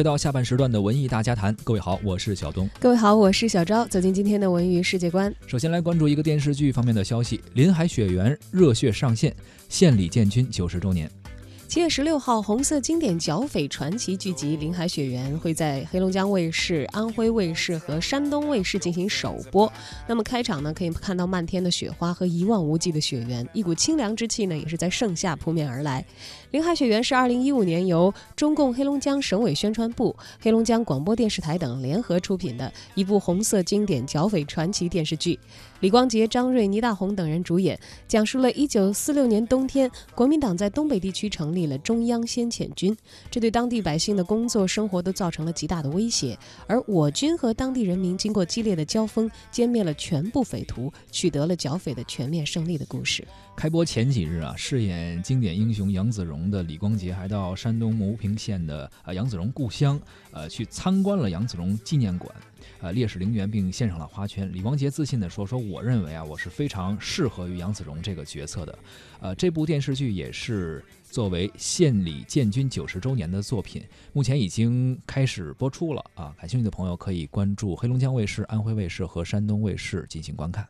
回到下半时段的文艺大家谈。各位好，我是小东。各位好，我是小昭。走进今天的文娱世界观。首先来关注一个电视剧方面的消息：《林海雪原》热血上线，献礼建军九十周年。七月十六号，红色经典剿匪传奇剧集《林海雪原》会在黑龙江卫视、安徽卫视和山东卫视进行首播。那么开场呢，可以看到漫天的雪花和一望无际的雪原，一股清凉之气呢，也是在盛夏扑面而来。《林海雪原》是二零一五年由中共黑龙江省委宣传部、黑龙江广播电视台等联合出品的一部红色经典剿匪传奇电视剧。李光洁、张瑞、倪大红等人主演，讲述了一九四六年冬天，国民党在东北地区成立立了中央先遣军，这对当地百姓的工作生活都造成了极大的威胁。而我军和当地人民经过激烈的交锋，歼灭了全部匪徒，取得了剿匪的全面胜利的故事。开播前几日啊，饰演经典英雄杨子荣的李光洁还到山东牟平县的啊杨子荣故乡，呃，去参观了杨子荣纪念馆，呃，烈士陵园，并献上了花圈。李光洁自信地说：“说我认为啊，我是非常适合于杨子荣这个角色的。”呃，这部电视剧也是作为献礼建军九十周年的作品，目前已经开始播出了啊。感兴趣的朋友可以关注黑龙江卫视、安徽卫视和山东卫视进行观看。